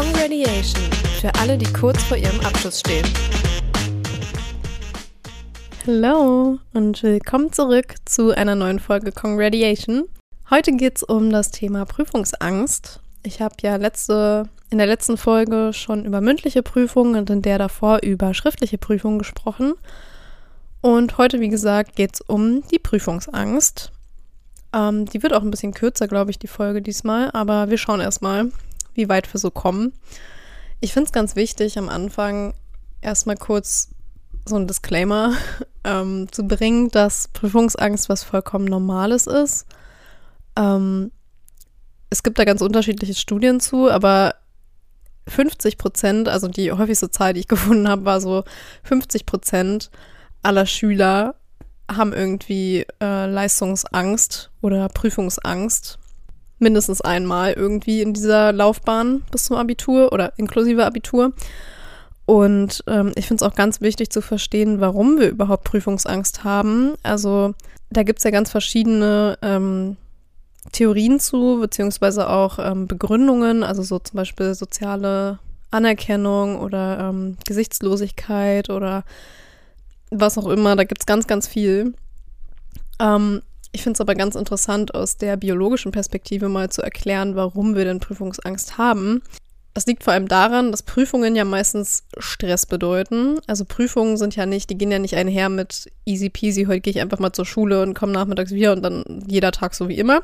Congratulation für alle, die kurz vor ihrem Abschluss stehen. Hallo und willkommen zurück zu einer neuen Folge Congratulation. Heute geht es um das Thema Prüfungsangst. Ich habe ja letzte, in der letzten Folge schon über mündliche Prüfungen und in der davor über schriftliche Prüfungen gesprochen. Und heute, wie gesagt, geht es um die Prüfungsangst. Ähm, die wird auch ein bisschen kürzer, glaube ich, die Folge diesmal, aber wir schauen erstmal, wie weit wir so kommen. Ich finde es ganz wichtig, am Anfang erstmal kurz so ein Disclaimer ähm, zu bringen, dass Prüfungsangst was vollkommen Normales ist. Ähm, es gibt da ganz unterschiedliche Studien zu, aber 50 Prozent, also die häufigste Zahl, die ich gefunden habe, war so 50 Prozent aller Schüler haben irgendwie äh, Leistungsangst oder Prüfungsangst. Mindestens einmal irgendwie in dieser Laufbahn bis zum Abitur oder inklusive Abitur. Und ähm, ich finde es auch ganz wichtig zu verstehen, warum wir überhaupt Prüfungsangst haben. Also da gibt es ja ganz verschiedene ähm, Theorien zu, beziehungsweise auch ähm, Begründungen, also so zum Beispiel soziale Anerkennung oder ähm, Gesichtslosigkeit oder was auch immer, da gibt es ganz, ganz viel. Ähm, ich finde es aber ganz interessant, aus der biologischen Perspektive mal zu erklären, warum wir denn Prüfungsangst haben. Das liegt vor allem daran, dass Prüfungen ja meistens Stress bedeuten. Also Prüfungen sind ja nicht, die gehen ja nicht einher mit easy peasy, heute gehe ich einfach mal zur Schule und komme nachmittags wieder und dann jeder Tag so wie immer.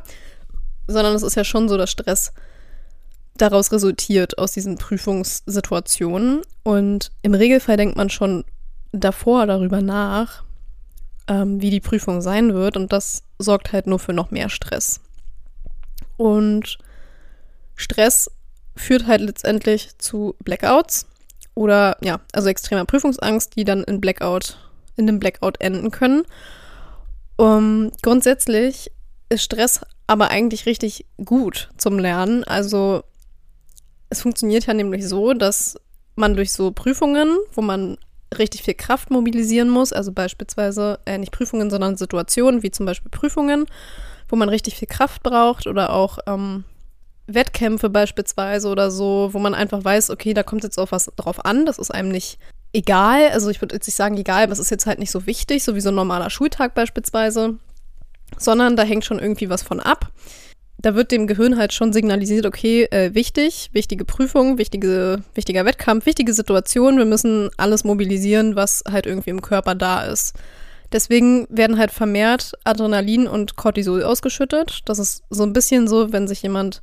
Sondern es ist ja schon so, dass Stress daraus resultiert aus diesen Prüfungssituationen. Und im Regelfall denkt man schon davor darüber nach, ähm, wie die Prüfung sein wird. Und das sorgt halt nur für noch mehr Stress. Und Stress führt halt letztendlich zu Blackouts oder ja, also extremer Prüfungsangst, die dann in Blackout, in dem Blackout enden können. Um, grundsätzlich ist Stress aber eigentlich richtig gut zum Lernen. Also es funktioniert ja nämlich so, dass man durch so Prüfungen, wo man richtig viel Kraft mobilisieren muss, also beispielsweise äh, nicht Prüfungen, sondern Situationen wie zum Beispiel Prüfungen, wo man richtig viel Kraft braucht oder auch ähm, Wettkämpfe beispielsweise oder so, wo man einfach weiß, okay, da kommt jetzt auch was drauf an, das ist einem nicht egal, also ich würde jetzt nicht sagen egal, es ist jetzt halt nicht so wichtig, so wie so ein normaler Schultag beispielsweise, sondern da hängt schon irgendwie was von ab da wird dem Gehirn halt schon signalisiert, okay, äh, wichtig, wichtige Prüfung, wichtige, wichtiger Wettkampf, wichtige Situation. Wir müssen alles mobilisieren, was halt irgendwie im Körper da ist. Deswegen werden halt vermehrt Adrenalin und Cortisol ausgeschüttet. Das ist so ein bisschen so, wenn sich jemand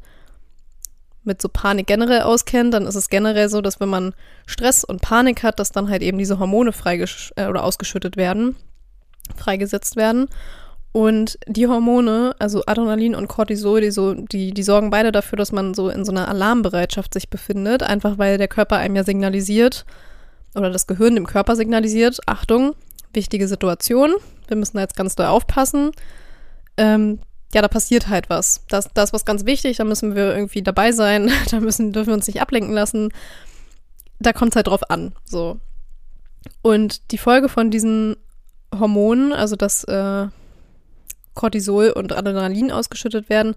mit so Panik generell auskennt, dann ist es generell so, dass wenn man Stress und Panik hat, dass dann halt eben diese Hormone freigesch äh, oder ausgeschüttet werden, freigesetzt werden. Und die Hormone, also Adrenalin und Cortisol, die, so, die, die sorgen beide dafür, dass man so in so einer Alarmbereitschaft sich befindet, einfach weil der Körper einem ja signalisiert oder das Gehirn dem Körper signalisiert, Achtung, wichtige Situation, wir müssen da jetzt ganz doll aufpassen. Ähm, ja, da passiert halt was. Das, das ist was ganz wichtig, da müssen wir irgendwie dabei sein, da müssen, dürfen wir uns nicht ablenken lassen. Da kommt es halt drauf an. So. Und die Folge von diesen Hormonen, also das äh, Cortisol und Adrenalin ausgeschüttet werden,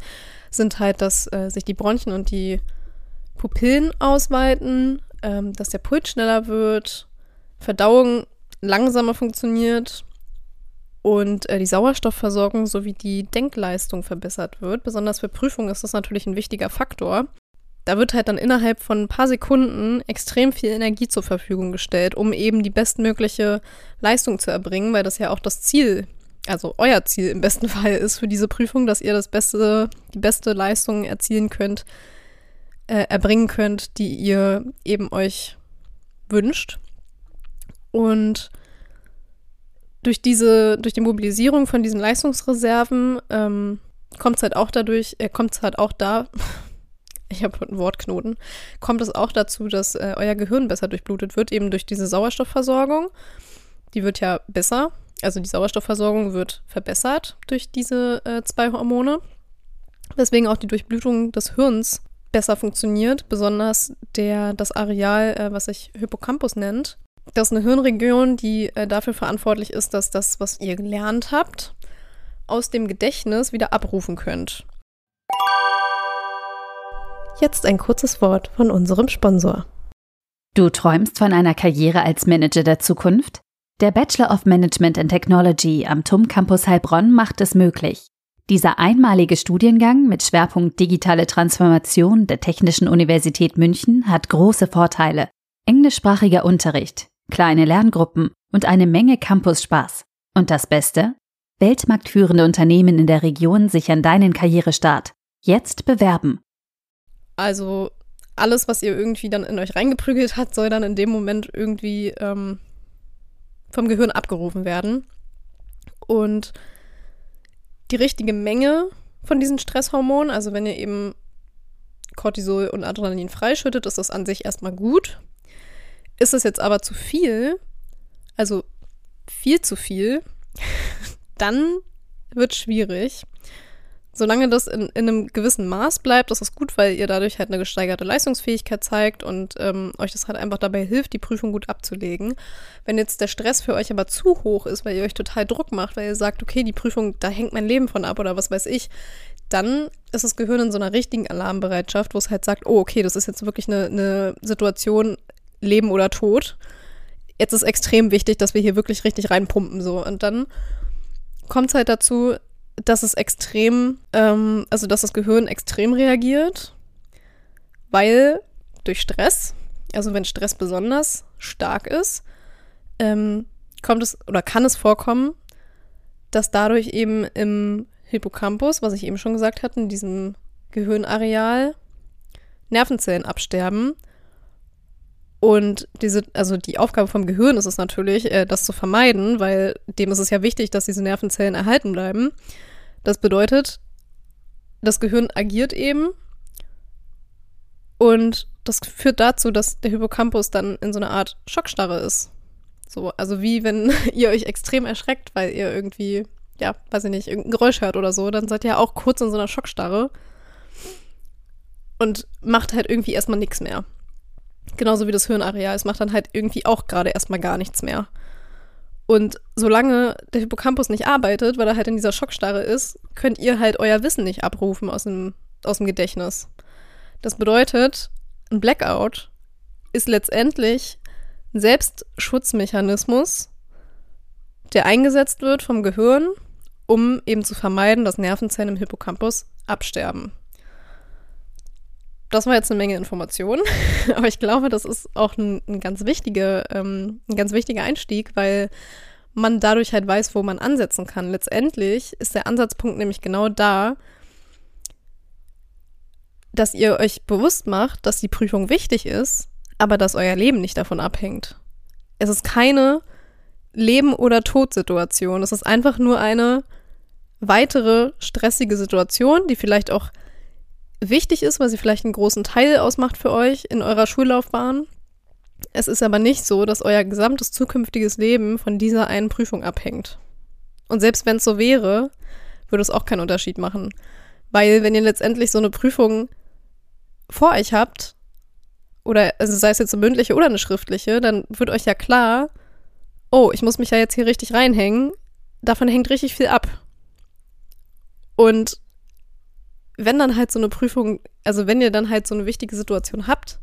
sind halt, dass äh, sich die Bronchien und die Pupillen ausweiten, ähm, dass der Puls schneller wird, Verdauung langsamer funktioniert und äh, die Sauerstoffversorgung sowie die Denkleistung verbessert wird. Besonders für Prüfungen ist das natürlich ein wichtiger Faktor. Da wird halt dann innerhalb von ein paar Sekunden extrem viel Energie zur Verfügung gestellt, um eben die bestmögliche Leistung zu erbringen, weil das ja auch das Ziel also euer Ziel im besten Fall ist für diese Prüfung, dass ihr das beste, die beste Leistung erzielen könnt, äh, erbringen könnt, die ihr eben euch wünscht. Und durch diese, durch die Mobilisierung von diesen Leistungsreserven ähm, kommt es halt auch dadurch, äh, kommt es halt auch da, ich habe einen Wortknoten, kommt es auch dazu, dass äh, euer Gehirn besser durchblutet wird, eben durch diese Sauerstoffversorgung. Die wird ja besser also die Sauerstoffversorgung wird verbessert durch diese äh, zwei Hormone, weswegen auch die Durchblutung des Hirns besser funktioniert, besonders der, das Areal, äh, was sich Hippocampus nennt. Das ist eine Hirnregion, die äh, dafür verantwortlich ist, dass das, was ihr gelernt habt, aus dem Gedächtnis wieder abrufen könnt. Jetzt ein kurzes Wort von unserem Sponsor. Du träumst von einer Karriere als Manager der Zukunft? Der Bachelor of Management and Technology am TUM Campus Heilbronn macht es möglich. Dieser einmalige Studiengang mit Schwerpunkt digitale Transformation der Technischen Universität München hat große Vorteile. Englischsprachiger Unterricht, kleine Lerngruppen und eine Menge Campus-Spaß. Und das Beste? Weltmarktführende Unternehmen in der Region sichern deinen Karrierestart. Jetzt bewerben. Also alles, was ihr irgendwie dann in euch reingeprügelt hat, soll dann in dem Moment irgendwie ähm, vom Gehirn abgerufen werden. Und die richtige Menge von diesen Stresshormonen, also wenn ihr eben Cortisol und Adrenalin freischüttet, ist das an sich erstmal gut. Ist es jetzt aber zu viel, also viel zu viel, dann wird es schwierig solange das in, in, einem gewissen Maß bleibt, ist das gut, weil ihr dadurch halt eine gesteigerte Leistungsfähigkeit zeigt und ähm, euch das halt einfach dabei hilft, die Prüfung gut abzulegen. Wenn jetzt der Stress für euch aber zu hoch ist, weil ihr euch total Druck macht, weil ihr sagt, okay, die Prüfung, da hängt mein Leben von ab oder was weiß ich, dann ist das Gehirn in so einer richtigen Alarmbereitschaft, wo es halt sagt, oh, okay, das ist jetzt wirklich eine, eine Situation, Leben oder Tod. Jetzt ist extrem wichtig, dass wir hier wirklich richtig reinpumpen, so. Und dann kommt es halt dazu, dass es extrem, ähm, also dass das Gehirn extrem reagiert, weil durch Stress, also wenn Stress besonders stark ist, ähm, kommt es oder kann es vorkommen, dass dadurch eben im Hippocampus, was ich eben schon gesagt hatte, in diesem Gehirnareal, Nervenzellen absterben. Und diese, also die Aufgabe vom Gehirn ist es natürlich, äh, das zu vermeiden, weil dem ist es ja wichtig, dass diese Nervenzellen erhalten bleiben. Das bedeutet, das Gehirn agiert eben und das führt dazu, dass der Hippocampus dann in so einer Art Schockstarre ist. So, also wie wenn ihr euch extrem erschreckt, weil ihr irgendwie, ja, weiß ich nicht, irgendein Geräusch hört oder so, dann seid ihr auch kurz in so einer Schockstarre und macht halt irgendwie erstmal nichts mehr. Genauso wie das Hirnareal. Es macht dann halt irgendwie auch gerade erstmal gar nichts mehr. Und solange der Hippocampus nicht arbeitet, weil er halt in dieser Schockstarre ist, könnt ihr halt euer Wissen nicht abrufen aus dem, aus dem Gedächtnis. Das bedeutet, ein Blackout ist letztendlich ein Selbstschutzmechanismus, der eingesetzt wird vom Gehirn, um eben zu vermeiden, dass Nervenzellen im Hippocampus absterben das war jetzt eine Menge Informationen, aber ich glaube, das ist auch ein, ein ganz wichtiger, ähm, ein ganz wichtiger Einstieg, weil man dadurch halt weiß, wo man ansetzen kann. Letztendlich ist der Ansatzpunkt nämlich genau da, dass ihr euch bewusst macht, dass die Prüfung wichtig ist, aber dass euer Leben nicht davon abhängt. Es ist keine Leben- oder Todsituation. Es ist einfach nur eine weitere stressige Situation, die vielleicht auch wichtig ist, weil sie vielleicht einen großen Teil ausmacht für euch in eurer Schullaufbahn. Es ist aber nicht so, dass euer gesamtes zukünftiges Leben von dieser einen Prüfung abhängt. Und selbst wenn es so wäre, würde es auch keinen Unterschied machen. Weil wenn ihr letztendlich so eine Prüfung vor euch habt, oder also sei es jetzt eine mündliche oder eine schriftliche, dann wird euch ja klar, oh, ich muss mich ja jetzt hier richtig reinhängen. Davon hängt richtig viel ab. Und wenn dann halt so eine Prüfung, also wenn ihr dann halt so eine wichtige Situation habt,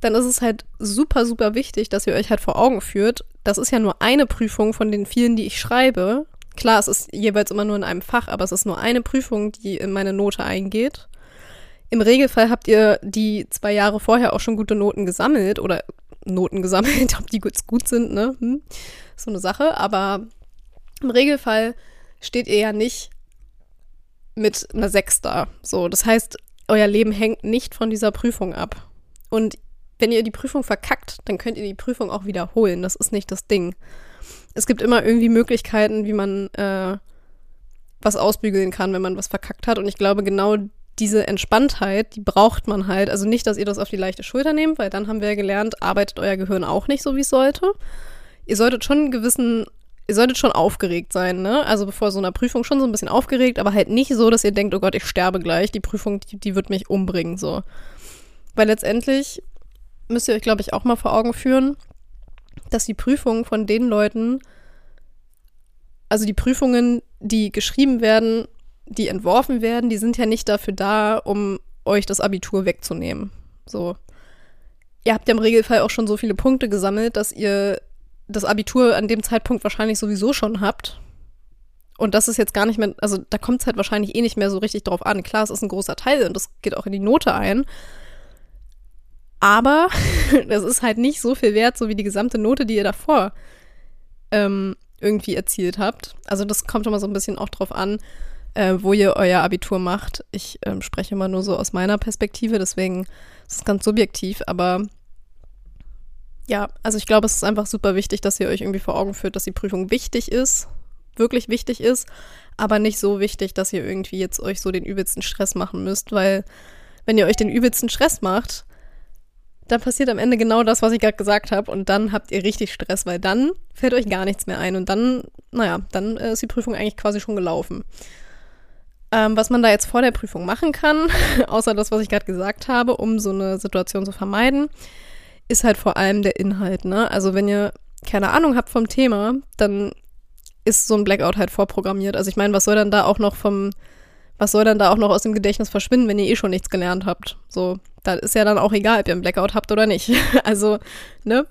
dann ist es halt super, super wichtig, dass ihr euch halt vor Augen führt, das ist ja nur eine Prüfung von den vielen, die ich schreibe. Klar, es ist jeweils immer nur in einem Fach, aber es ist nur eine Prüfung, die in meine Note eingeht. Im Regelfall habt ihr die zwei Jahre vorher auch schon gute Noten gesammelt oder Noten gesammelt, ob die gut, gut sind, ne? Hm. So eine Sache. Aber im Regelfall steht ihr ja nicht mit einer 6 da. So, das heißt, euer Leben hängt nicht von dieser Prüfung ab. Und wenn ihr die Prüfung verkackt, dann könnt ihr die Prüfung auch wiederholen. Das ist nicht das Ding. Es gibt immer irgendwie Möglichkeiten, wie man äh, was ausbügeln kann, wenn man was verkackt hat. Und ich glaube, genau diese Entspanntheit, die braucht man halt. Also nicht, dass ihr das auf die leichte Schulter nehmt, weil dann haben wir ja gelernt, arbeitet euer Gehirn auch nicht so, wie es sollte. Ihr solltet schon einen gewissen ihr solltet schon aufgeregt sein, ne? Also bevor so einer Prüfung schon so ein bisschen aufgeregt, aber halt nicht so, dass ihr denkt, oh Gott, ich sterbe gleich, die Prüfung, die, die wird mich umbringen, so. Weil letztendlich müsst ihr euch, glaube ich, auch mal vor Augen führen, dass die Prüfungen von den Leuten, also die Prüfungen, die geschrieben werden, die entworfen werden, die sind ja nicht dafür da, um euch das Abitur wegzunehmen. So. Ihr habt ja im Regelfall auch schon so viele Punkte gesammelt, dass ihr das Abitur an dem Zeitpunkt wahrscheinlich sowieso schon habt. Und das ist jetzt gar nicht mehr, also da kommt es halt wahrscheinlich eh nicht mehr so richtig drauf an. Klar, es ist ein großer Teil und das geht auch in die Note ein. Aber das ist halt nicht so viel wert, so wie die gesamte Note, die ihr davor ähm, irgendwie erzielt habt. Also das kommt immer so ein bisschen auch drauf an, äh, wo ihr euer Abitur macht. Ich ähm, spreche immer nur so aus meiner Perspektive, deswegen ist es ganz subjektiv, aber ja, also ich glaube, es ist einfach super wichtig, dass ihr euch irgendwie vor Augen führt, dass die Prüfung wichtig ist, wirklich wichtig ist, aber nicht so wichtig, dass ihr irgendwie jetzt euch so den übelsten Stress machen müsst, weil wenn ihr euch den übelsten Stress macht, dann passiert am Ende genau das, was ich gerade gesagt habe und dann habt ihr richtig Stress, weil dann fällt euch gar nichts mehr ein und dann, naja, dann äh, ist die Prüfung eigentlich quasi schon gelaufen. Ähm, was man da jetzt vor der Prüfung machen kann, außer das, was ich gerade gesagt habe, um so eine Situation zu vermeiden, ist halt vor allem der Inhalt. Ne? Also wenn ihr keine Ahnung habt vom Thema, dann ist so ein Blackout halt vorprogrammiert. Also ich meine, was soll dann da auch noch vom, was soll dann da auch noch aus dem Gedächtnis verschwinden, wenn ihr eh schon nichts gelernt habt? So, da ist ja dann auch egal, ob ihr einen Blackout habt oder nicht. also, ne?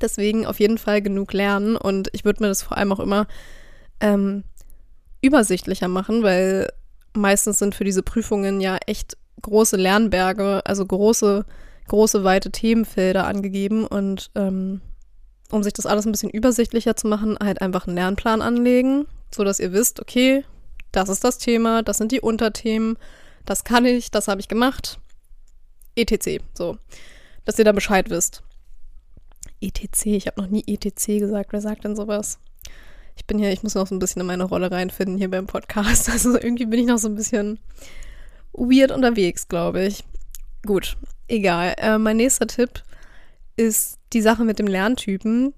Deswegen auf jeden Fall genug lernen und ich würde mir das vor allem auch immer ähm, übersichtlicher machen, weil meistens sind für diese Prüfungen ja echt große Lernberge, also große große, weite Themenfelder angegeben und ähm, um sich das alles ein bisschen übersichtlicher zu machen, halt einfach einen Lernplan anlegen, sodass ihr wisst, okay, das ist das Thema, das sind die Unterthemen, das kann ich, das habe ich gemacht, etc. So, dass ihr da Bescheid wisst. ETC, ich habe noch nie ETC gesagt, wer sagt denn sowas? Ich bin hier, ich muss noch so ein bisschen in meine Rolle reinfinden hier beim Podcast. Also irgendwie bin ich noch so ein bisschen weird unterwegs, glaube ich. Gut, egal. Äh, mein nächster Tipp ist die Sache mit dem Lerntypen.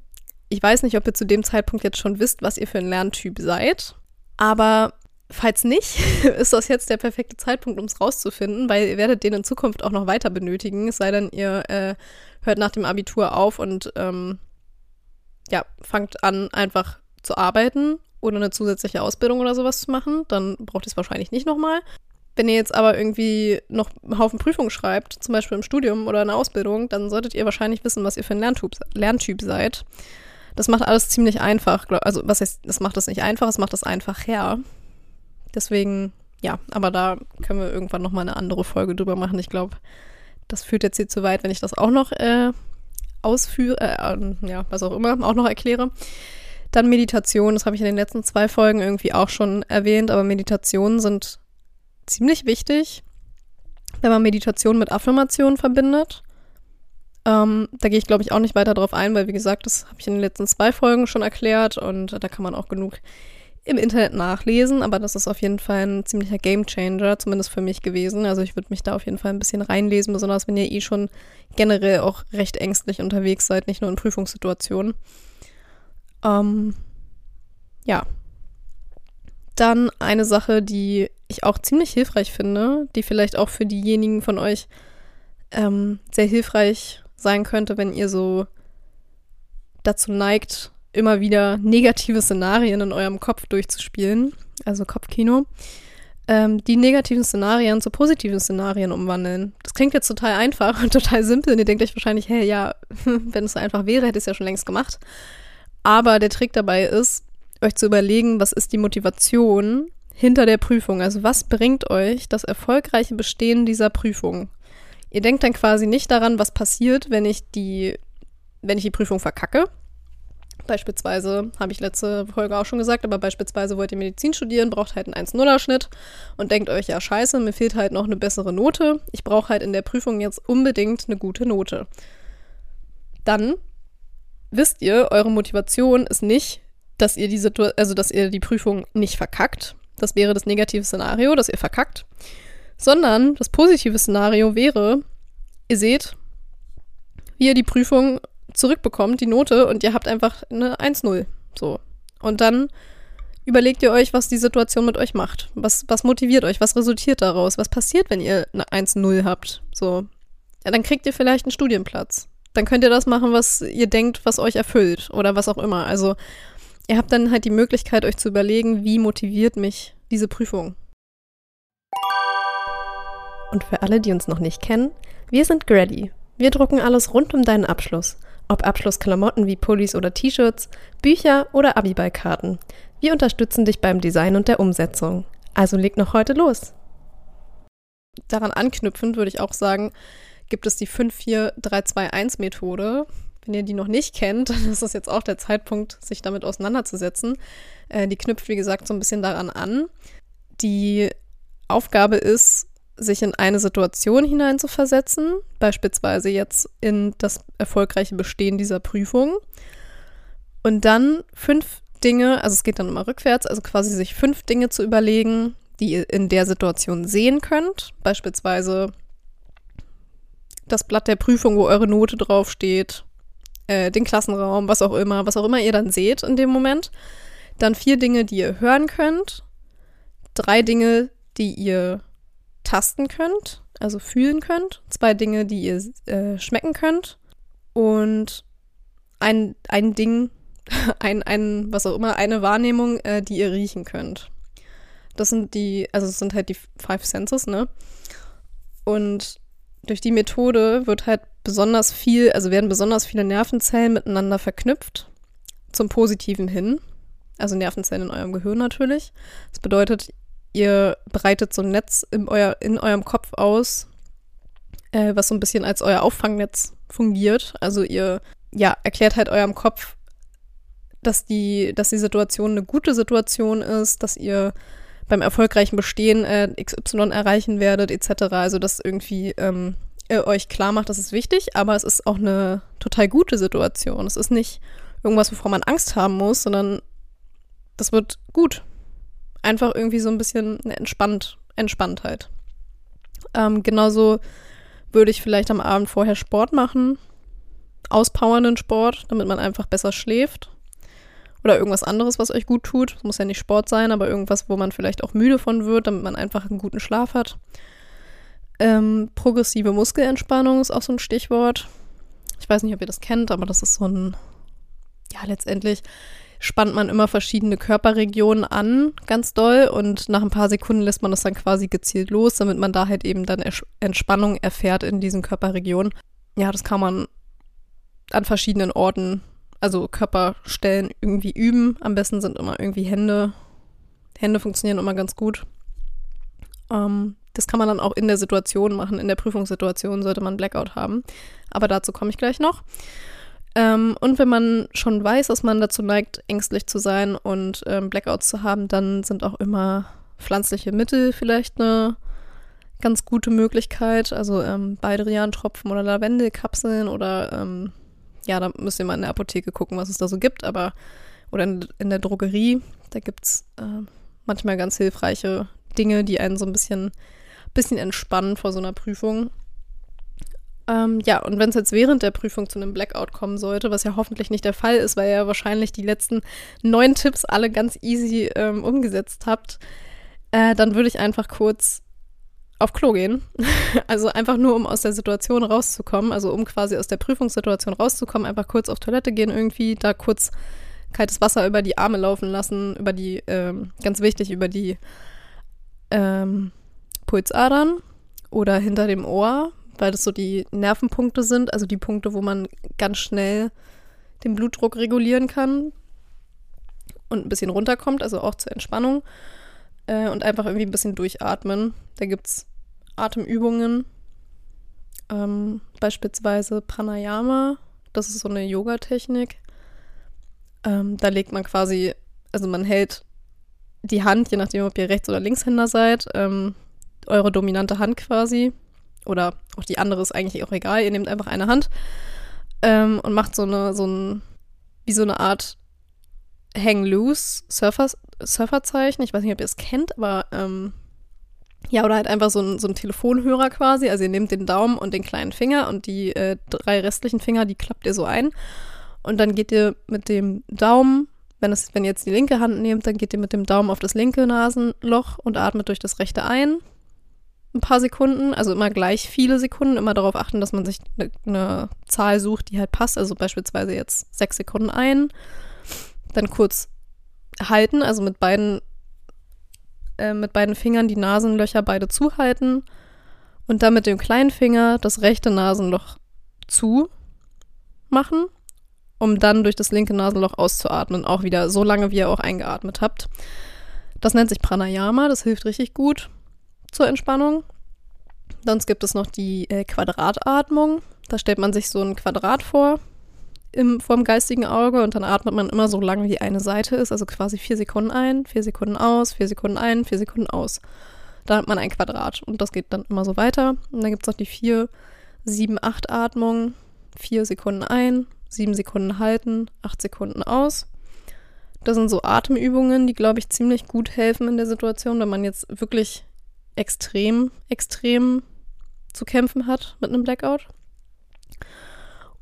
Ich weiß nicht, ob ihr zu dem Zeitpunkt jetzt schon wisst, was ihr für ein Lerntyp seid. Aber falls nicht, ist das jetzt der perfekte Zeitpunkt, um es rauszufinden, weil ihr werdet den in Zukunft auch noch weiter benötigen. Es sei denn, ihr äh, hört nach dem Abitur auf und ähm, ja, fangt an, einfach zu arbeiten oder eine zusätzliche Ausbildung oder sowas zu machen. Dann braucht ihr es wahrscheinlich nicht nochmal. Wenn ihr jetzt aber irgendwie noch einen Haufen Prüfungen schreibt, zum Beispiel im Studium oder in der Ausbildung, dann solltet ihr wahrscheinlich wissen, was ihr für ein Lerntyp, Lerntyp seid. Das macht alles ziemlich einfach. Also, was heißt, das macht das nicht einfach, es macht das einfach her. Deswegen, ja, aber da können wir irgendwann nochmal eine andere Folge drüber machen. Ich glaube, das führt jetzt hier zu weit, wenn ich das auch noch äh, ausführe, äh, ja, was auch immer, auch noch erkläre. Dann Meditation, das habe ich in den letzten zwei Folgen irgendwie auch schon erwähnt, aber Meditationen sind ziemlich wichtig, wenn man Meditation mit Affirmationen verbindet. Ähm, da gehe ich, glaube ich, auch nicht weiter drauf ein, weil, wie gesagt, das habe ich in den letzten zwei Folgen schon erklärt und da kann man auch genug im Internet nachlesen, aber das ist auf jeden Fall ein ziemlicher Gamechanger, zumindest für mich gewesen. Also ich würde mich da auf jeden Fall ein bisschen reinlesen, besonders wenn ihr eh schon generell auch recht ängstlich unterwegs seid, nicht nur in Prüfungssituationen. Ähm, ja. Dann eine Sache, die ich auch ziemlich hilfreich finde, die vielleicht auch für diejenigen von euch ähm, sehr hilfreich sein könnte, wenn ihr so dazu neigt, immer wieder negative Szenarien in eurem Kopf durchzuspielen, also Kopfkino, ähm, die negativen Szenarien zu positiven Szenarien umwandeln. Das klingt jetzt total einfach und total simpel und ihr denkt euch wahrscheinlich, hey, ja, wenn es so einfach wäre, hätte ich es ja schon längst gemacht. Aber der Trick dabei ist, euch zu überlegen, was ist die Motivation hinter der Prüfung. Also was bringt euch das erfolgreiche Bestehen dieser Prüfung? Ihr denkt dann quasi nicht daran, was passiert, wenn ich die, wenn ich die Prüfung verkacke. Beispielsweise, habe ich letzte Folge auch schon gesagt, aber beispielsweise wollt ihr Medizin studieren, braucht halt einen 1-0er-Schnitt und denkt euch, ja scheiße, mir fehlt halt noch eine bessere Note. Ich brauche halt in der Prüfung jetzt unbedingt eine gute Note. Dann wisst ihr, eure Motivation ist nicht, dass ihr die Situ also dass ihr die Prüfung nicht verkackt, das wäre das negative Szenario, dass ihr verkackt. Sondern das positive Szenario wäre, ihr seht, wie ihr die Prüfung zurückbekommt, die Note, und ihr habt einfach eine 1-0. So. Und dann überlegt ihr euch, was die Situation mit euch macht. Was, was motiviert euch? Was resultiert daraus? Was passiert, wenn ihr eine 1-0 habt? So. Ja, dann kriegt ihr vielleicht einen Studienplatz. Dann könnt ihr das machen, was ihr denkt, was euch erfüllt. Oder was auch immer. Also ihr habt dann halt die Möglichkeit, euch zu überlegen, wie motiviert mich diese Prüfung. Und für alle, die uns noch nicht kennen, wir sind Grady. Wir drucken alles rund um deinen Abschluss. Ob Abschlussklamotten wie Pullis oder T-Shirts, Bücher oder Abiballkarten. Wir unterstützen dich beim Design und der Umsetzung. Also leg noch heute los. Daran anknüpfend würde ich auch sagen, gibt es die 54321-Methode. Wenn ihr die noch nicht kennt, dann ist das jetzt auch der Zeitpunkt, sich damit auseinanderzusetzen. Äh, die knüpft, wie gesagt, so ein bisschen daran an. Die Aufgabe ist, sich in eine Situation hineinzuversetzen, beispielsweise jetzt in das erfolgreiche Bestehen dieser Prüfung. Und dann fünf Dinge, also es geht dann immer rückwärts, also quasi sich fünf Dinge zu überlegen, die ihr in der Situation sehen könnt. Beispielsweise das Blatt der Prüfung, wo eure Note draufsteht, äh, den Klassenraum, was auch immer, was auch immer ihr dann seht in dem Moment. Dann vier Dinge, die ihr hören könnt. Drei Dinge, die ihr tasten könnt, also fühlen könnt. Zwei Dinge, die ihr äh, schmecken könnt. Und ein, ein Ding, ein, ein, was auch immer, eine Wahrnehmung, äh, die ihr riechen könnt. Das sind die, also es sind halt die Five Senses, ne? Und durch die Methode wird halt besonders viel, also werden besonders viele Nervenzellen miteinander verknüpft zum Positiven hin. Also Nervenzellen in eurem Gehirn natürlich. Das bedeutet, ihr breitet so ein Netz in, euer, in eurem Kopf aus, äh, was so ein bisschen als euer Auffangnetz fungiert. Also ihr ja, erklärt halt eurem Kopf, dass die, dass die Situation eine gute Situation ist, dass ihr beim erfolgreichen Bestehen äh, XY erreichen werdet, etc. Also dass irgendwie ähm, ihr euch klar macht, das ist wichtig, aber es ist auch eine total gute Situation. Es ist nicht irgendwas, wovor man Angst haben muss, sondern das wird gut. Einfach irgendwie so ein bisschen eine Entspannt, Entspanntheit. Ähm, genauso würde ich vielleicht am Abend vorher Sport machen, auspowernden Sport, damit man einfach besser schläft oder irgendwas anderes, was euch gut tut. muss ja nicht Sport sein, aber irgendwas, wo man vielleicht auch müde von wird, damit man einfach einen guten Schlaf hat. Ähm, progressive Muskelentspannung ist auch so ein Stichwort. Ich weiß nicht, ob ihr das kennt, aber das ist so ein, ja, letztendlich spannt man immer verschiedene Körperregionen an, ganz doll, und nach ein paar Sekunden lässt man das dann quasi gezielt los, damit man da halt eben dann Entspannung erfährt in diesen Körperregionen. Ja, das kann man an verschiedenen Orten also Körperstellen irgendwie üben. Am besten sind immer irgendwie Hände. Hände funktionieren immer ganz gut. Ähm, das kann man dann auch in der Situation machen. In der Prüfungssituation sollte man Blackout haben. Aber dazu komme ich gleich noch. Ähm, und wenn man schon weiß, dass man dazu neigt, ängstlich zu sein und ähm, Blackouts zu haben, dann sind auch immer pflanzliche Mittel vielleicht eine ganz gute Möglichkeit. Also ähm, Baldrian-Tropfen oder Lavendelkapseln oder ähm, ja, da müsst ihr mal in der Apotheke gucken, was es da so gibt, aber oder in, in der Drogerie, da gibt es äh, manchmal ganz hilfreiche Dinge, die einen so ein bisschen, bisschen entspannen vor so einer Prüfung. Ähm, ja, und wenn es jetzt während der Prüfung zu einem Blackout kommen sollte, was ja hoffentlich nicht der Fall ist, weil ihr ja wahrscheinlich die letzten neun Tipps alle ganz easy ähm, umgesetzt habt, äh, dann würde ich einfach kurz auf Klo gehen. Also einfach nur, um aus der Situation rauszukommen, also um quasi aus der Prüfungssituation rauszukommen, einfach kurz auf Toilette gehen irgendwie, da kurz kaltes Wasser über die Arme laufen lassen, über die, ähm, ganz wichtig, über die ähm, Pulsadern oder hinter dem Ohr, weil das so die Nervenpunkte sind, also die Punkte, wo man ganz schnell den Blutdruck regulieren kann und ein bisschen runterkommt, also auch zur Entspannung äh, und einfach irgendwie ein bisschen durchatmen. Da gibt es Atemübungen, ähm, beispielsweise Pranayama. Das ist so eine Yoga-Technik. Ähm, da legt man quasi, also man hält die Hand, je nachdem, ob ihr Rechts- oder Linkshänder seid, ähm, eure dominante Hand quasi. Oder auch die andere ist eigentlich auch egal. Ihr nehmt einfach eine Hand ähm, und macht so eine, so ein, wie so eine Art Hang Loose Surfer, Surferzeichen. Ich weiß nicht, ob ihr es kennt, aber ähm, ja, oder halt einfach so ein, so ein Telefonhörer quasi. Also ihr nehmt den Daumen und den kleinen Finger und die äh, drei restlichen Finger, die klappt ihr so ein. Und dann geht ihr mit dem Daumen, wenn, es, wenn ihr jetzt die linke Hand nehmt, dann geht ihr mit dem Daumen auf das linke Nasenloch und atmet durch das rechte ein. Ein paar Sekunden, also immer gleich viele Sekunden, immer darauf achten, dass man sich eine ne Zahl sucht, die halt passt. Also beispielsweise jetzt sechs Sekunden ein, dann kurz halten, also mit beiden, äh, mit beiden Fingern die Nasenlöcher beide zuhalten Und dann mit dem kleinen Finger das rechte Nasenloch zu machen, um dann durch das linke Nasenloch auszuatmen, auch wieder so lange, wie ihr auch eingeatmet habt. Das nennt sich Pranayama, das hilft richtig gut zur Entspannung. Sonst gibt es noch die äh, Quadratatmung. Da stellt man sich so ein Quadrat vor im, vorm geistigen Auge und dann atmet man immer so lange, wie eine Seite ist. Also quasi vier Sekunden ein, vier Sekunden aus, vier Sekunden ein, vier Sekunden aus. Da hat man ein Quadrat und das geht dann immer so weiter. Und dann gibt es noch die vier, sieben, acht Atmungen. Vier Sekunden ein, sieben Sekunden halten, acht Sekunden aus. Das sind so Atemübungen, die, glaube ich, ziemlich gut helfen in der Situation, wenn man jetzt wirklich extrem, extrem zu kämpfen hat mit einem Blackout.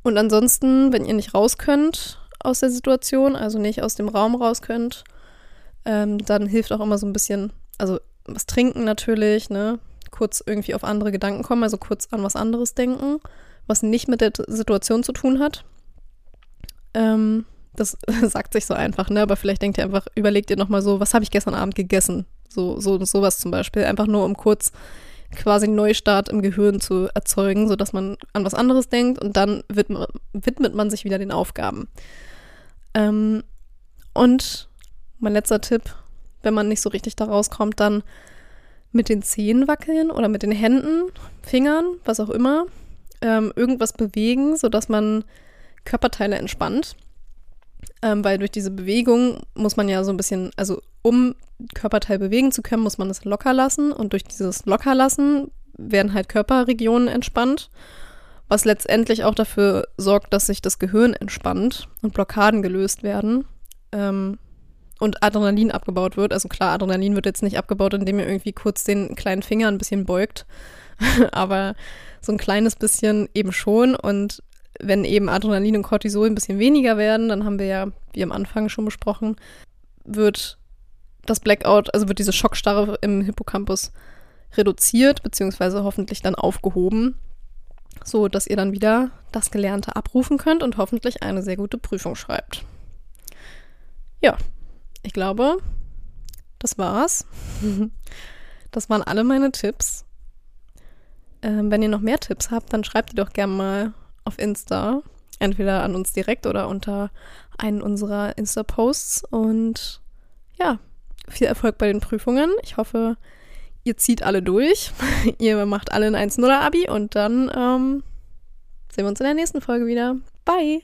Und ansonsten, wenn ihr nicht raus könnt aus der Situation, also nicht aus dem Raum raus könnt, ähm, dann hilft auch immer so ein bisschen, also was trinken natürlich, ne? Kurz irgendwie auf andere Gedanken kommen, also kurz an was anderes denken, was nicht mit der Situation zu tun hat. Ähm, das sagt sich so einfach, ne? Aber vielleicht denkt ihr einfach, überlegt ihr nochmal so, was habe ich gestern Abend gegessen? So, so, sowas zum Beispiel. Einfach nur, um kurz quasi einen Neustart im Gehirn zu erzeugen, sodass man an was anderes denkt und dann widmet, widmet man sich wieder den Aufgaben. Ähm, und mein letzter Tipp, wenn man nicht so richtig da rauskommt, dann mit den Zehen wackeln oder mit den Händen, Fingern, was auch immer, ähm, irgendwas bewegen, sodass man Körperteile entspannt. Ähm, weil durch diese Bewegung muss man ja so ein bisschen, also um Körperteil bewegen zu können, muss man es locker lassen. Und durch dieses Lockerlassen werden halt Körperregionen entspannt, was letztendlich auch dafür sorgt, dass sich das Gehirn entspannt und Blockaden gelöst werden. Ähm, und Adrenalin abgebaut wird. Also klar, Adrenalin wird jetzt nicht abgebaut, indem ihr irgendwie kurz den kleinen Finger ein bisschen beugt, aber so ein kleines bisschen eben schon. Und wenn eben Adrenalin und Cortisol ein bisschen weniger werden, dann haben wir ja, wie am Anfang schon besprochen, wird das Blackout, also wird diese Schockstarre im Hippocampus reduziert, beziehungsweise hoffentlich dann aufgehoben, so dass ihr dann wieder das Gelernte abrufen könnt und hoffentlich eine sehr gute Prüfung schreibt. Ja, ich glaube, das war's. Das waren alle meine Tipps. Ähm, wenn ihr noch mehr Tipps habt, dann schreibt die doch gerne mal auf Insta. Entweder an uns direkt oder unter einen unserer Insta-Posts. Und ja, viel Erfolg bei den Prüfungen. Ich hoffe, ihr zieht alle durch. ihr macht alle ein 1-0-Abi und dann ähm, sehen wir uns in der nächsten Folge wieder. Bye!